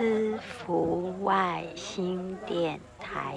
思福外星电台。